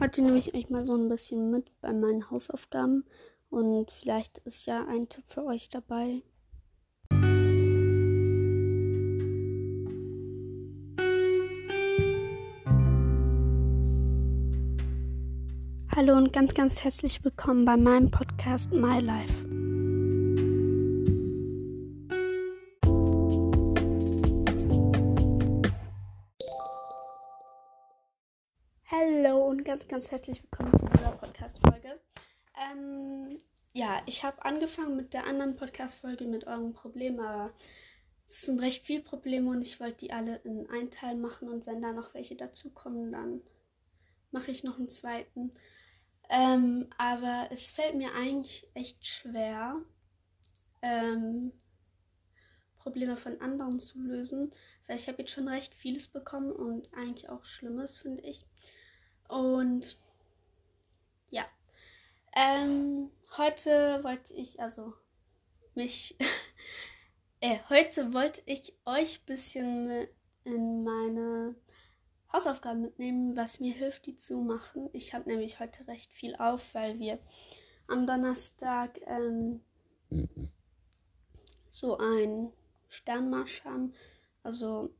Heute nehme ich euch mal so ein bisschen mit bei meinen Hausaufgaben und vielleicht ist ja ein Tipp für euch dabei. Hallo und ganz, ganz herzlich willkommen bei meinem Podcast My Life. Ganz, ganz herzlich willkommen zu dieser Podcast-Folge. Ähm, ja, ich habe angefangen mit der anderen Podcast-Folge mit eurem Problem, aber es sind recht viele Probleme und ich wollte die alle in einen Teil machen und wenn da noch welche dazukommen, dann mache ich noch einen zweiten. Ähm, aber es fällt mir eigentlich echt schwer, ähm, Probleme von anderen zu lösen, weil ich habe jetzt schon recht vieles bekommen und eigentlich auch Schlimmes, finde ich. Und ja, ähm, heute wollte ich, also mich, äh, heute wollte ich euch ein bisschen in meine Hausaufgaben mitnehmen, was mir hilft, die zu machen. Ich habe nämlich heute recht viel auf, weil wir am Donnerstag ähm, so ein Sternmarsch haben. Also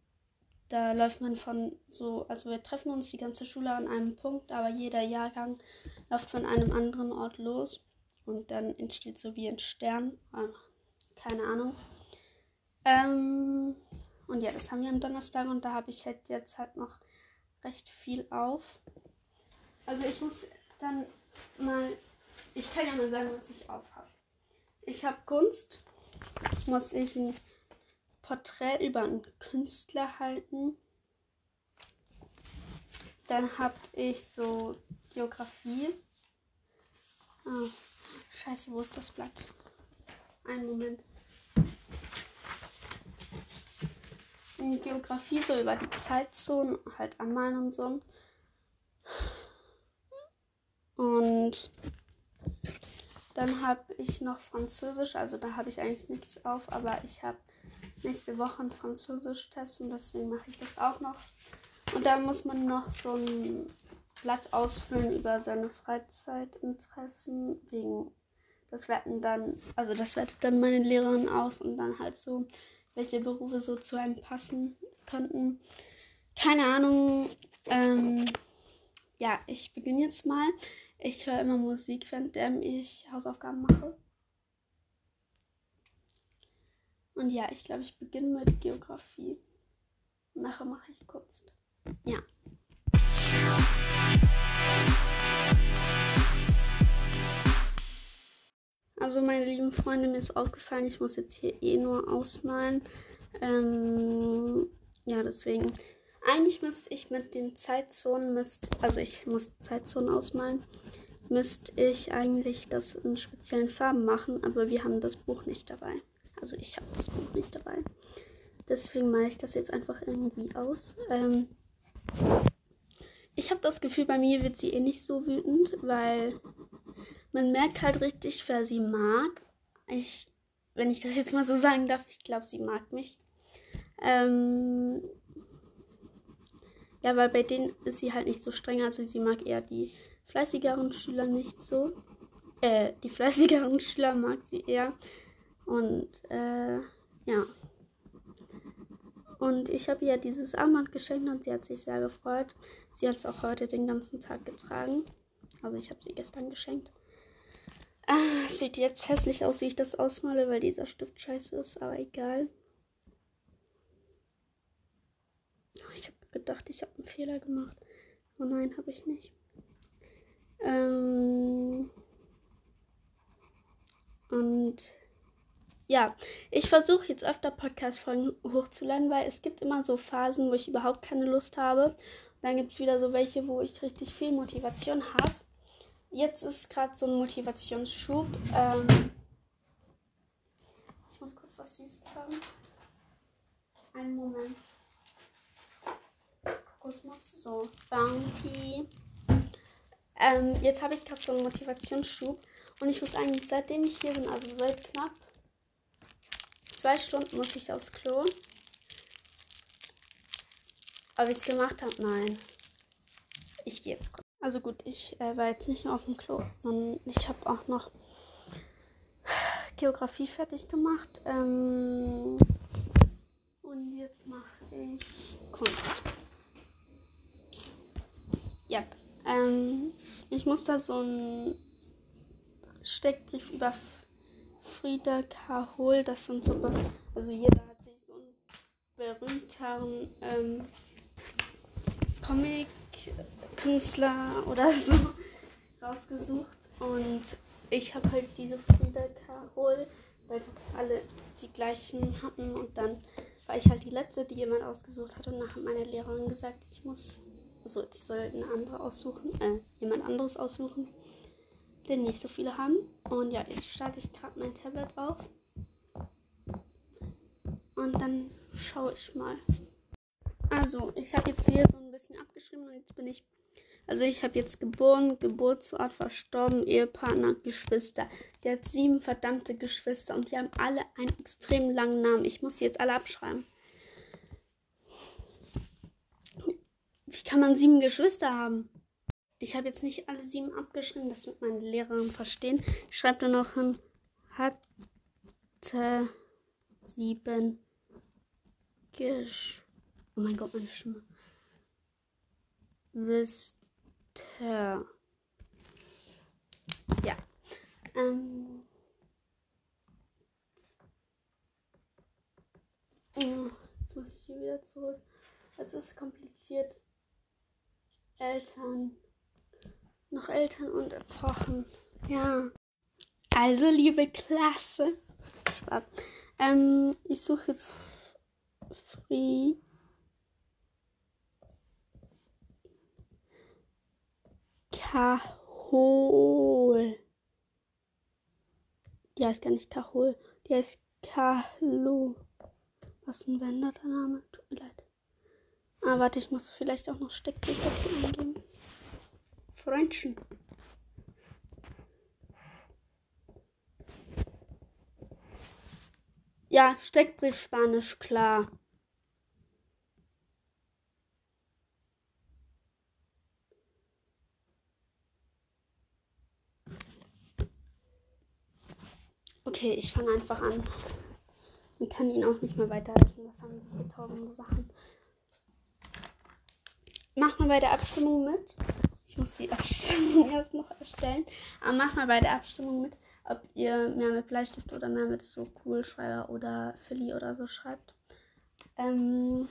da läuft man von so, also wir treffen uns die ganze Schule an einem Punkt, aber jeder Jahrgang läuft von einem anderen Ort los und dann entsteht so wie ein Stern. Keine Ahnung. Ähm, und ja, das haben wir am Donnerstag und da habe ich halt jetzt halt noch recht viel auf. Also ich muss dann mal, ich kann ja mal sagen, was ich auf habe. Ich habe Kunst, muss ich ein Porträt über einen Künstler halten. Dann habe ich so Geografie. Oh, scheiße, wo ist das Blatt? Einen Moment. In Geografie so über die Zeitzonen halt anmalen und so. Und dann habe ich noch Französisch, also da habe ich eigentlich nichts auf, aber ich habe nächste Woche einen Französisch-Test und deswegen mache ich das auch noch. Und dann muss man noch so ein Blatt ausfüllen über seine Freizeitinteressen wegen das werten dann, also das wertet dann meine Lehrerin aus und dann halt so, welche Berufe so zu einem passen könnten. Keine Ahnung. Ähm, ja, ich beginne jetzt mal. Ich höre immer Musik, während ich Hausaufgaben mache. Und ja, ich glaube, ich beginne mit Geografie. Nachher mache ich Kunst. Ja. Also meine lieben Freunde, mir ist aufgefallen, ich muss jetzt hier eh nur ausmalen. Ähm, ja, deswegen. Eigentlich müsste ich mit den Zeitzonen, müsst, also ich muss Zeitzonen ausmalen, müsste ich eigentlich das in speziellen Farben machen, aber wir haben das Buch nicht dabei. Also ich habe das Buch nicht dabei. Deswegen mache ich das jetzt einfach irgendwie aus. Ähm ich habe das Gefühl, bei mir wird sie eh nicht so wütend, weil man merkt halt richtig, wer sie mag. Ich, wenn ich das jetzt mal so sagen darf, ich glaube, sie mag mich. Ähm ja, weil bei denen ist sie halt nicht so streng. Also sie mag eher die fleißigeren Schüler nicht so. Äh, die fleißigeren Schüler mag sie eher. Und äh, ja. Und ich habe ihr dieses Armband geschenkt und sie hat sich sehr gefreut. Sie hat es auch heute den ganzen Tag getragen. Also ich habe sie gestern geschenkt. Ah, sieht jetzt hässlich aus, wie ich das ausmale, weil dieser Stift scheiße ist, aber egal. Oh, ich habe gedacht, ich habe einen Fehler gemacht. Oh nein, habe ich nicht. Ähm und ja, ich versuche jetzt öfter Podcast-Folgen hochzuladen, weil es gibt immer so Phasen, wo ich überhaupt keine Lust habe. Und dann gibt es wieder so welche, wo ich richtig viel Motivation habe. Jetzt ist gerade so ein Motivationsschub. Ähm ich muss kurz was Süßes haben. Einen Moment. Kokosnuss, so Bounty. Ähm, jetzt habe ich gerade so einen Motivationsschub. Und ich muss eigentlich, seitdem ich hier bin, also seit knapp zwei Stunden muss ich aufs Klo. Ob ich es gemacht habe? Nein. Ich gehe jetzt kurz. Also gut, ich äh, war jetzt nicht nur auf dem Klo, sondern ich habe auch noch Geografie fertig gemacht. Ähm, und jetzt mache ich Kunst. Ja, ähm, ich muss da so einen Steckbrief über Frieda Kahol, das sind so, also jeder hat sich so einen berühmteren ähm, Comic-Künstler oder so rausgesucht. Und ich habe halt diese Frieda Kahol, weil sonst alle die gleichen hatten. Und dann war ich halt die letzte, die jemand ausgesucht hat. Und nachher hat meine Lehrerin gesagt, ich muss, also ich soll eine andere aussuchen, äh, jemand anderes aussuchen, den nicht so viele haben. Und ja, jetzt starte ich gerade mein Tablet auf und dann schaue ich mal. Also, ich habe jetzt hier so ein bisschen abgeschrieben und jetzt bin ich also ich habe jetzt geboren, Geburtsort verstorben, Ehepartner, Geschwister. Die hat sieben verdammte Geschwister und die haben alle einen extrem langen Namen. Ich muss sie jetzt alle abschreiben. Wie kann man sieben Geschwister haben? Ich habe jetzt nicht alle sieben abgeschrieben, das wird meine Lehrerin verstehen. Ich schreibe da noch hin, hatte sieben Gesch... Oh mein Gott, meine Stimme. Wisst Tja. Ja. Ähm. Jetzt muss ich hier wieder zurück. Es ist kompliziert. Eltern. Noch Eltern und Epochen. Ja. Also, liebe Klasse. Spaß. Ähm, ich suche jetzt Free. Kahol. Die heißt gar nicht Kahol. Die heißt Kahlo. Was ein veränderter Name. Tut mir leid. Ah, warte, ich muss vielleicht auch noch Steckbrief dazu eingeben. Freundchen. Ja, Steckbrief Spanisch, klar. Okay, ich fange einfach an. Ich kann Ihnen auch nicht mehr weiterhelfen. Das haben Sie hier tausende Sachen. Mach mal bei der Abstimmung mit. Muss die Abstimmung erst noch erstellen. Aber mach mal bei der Abstimmung mit, ob ihr mehr mit Bleistift oder mehr mit so Kugelschreiber oder Philly oder so schreibt. Ähm,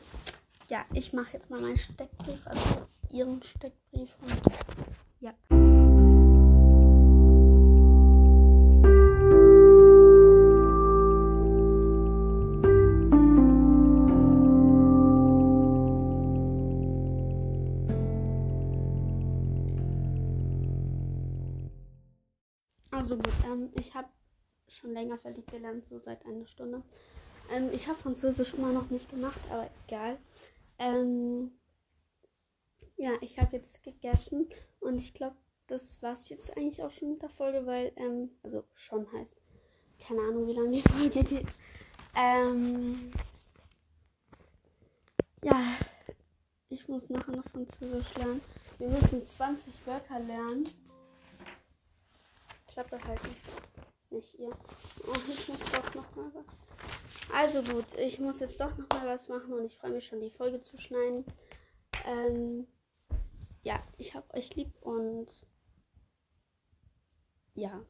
ja, ich mache jetzt mal meinen Steckbrief, also Ihren Steckbrief und Also gut, ähm, ich habe schon länger fertig gelernt, so seit einer Stunde. Ähm, ich habe Französisch immer noch nicht gemacht, aber egal. Ähm, ja, ich habe jetzt gegessen und ich glaube, das war es jetzt eigentlich auch schon mit der Folge, weil, ähm, also schon heißt, keine Ahnung, wie lange die Folge geht. Ähm, ja, ich muss nachher noch Französisch lernen. Wir müssen 20 Wörter lernen Klappe halten. Nicht ihr. Oh, ich muss doch noch mal was. Also gut, ich muss jetzt doch noch mal was machen und ich freue mich schon, die Folge zu schneiden. Ähm, ja, ich hab euch lieb und ja.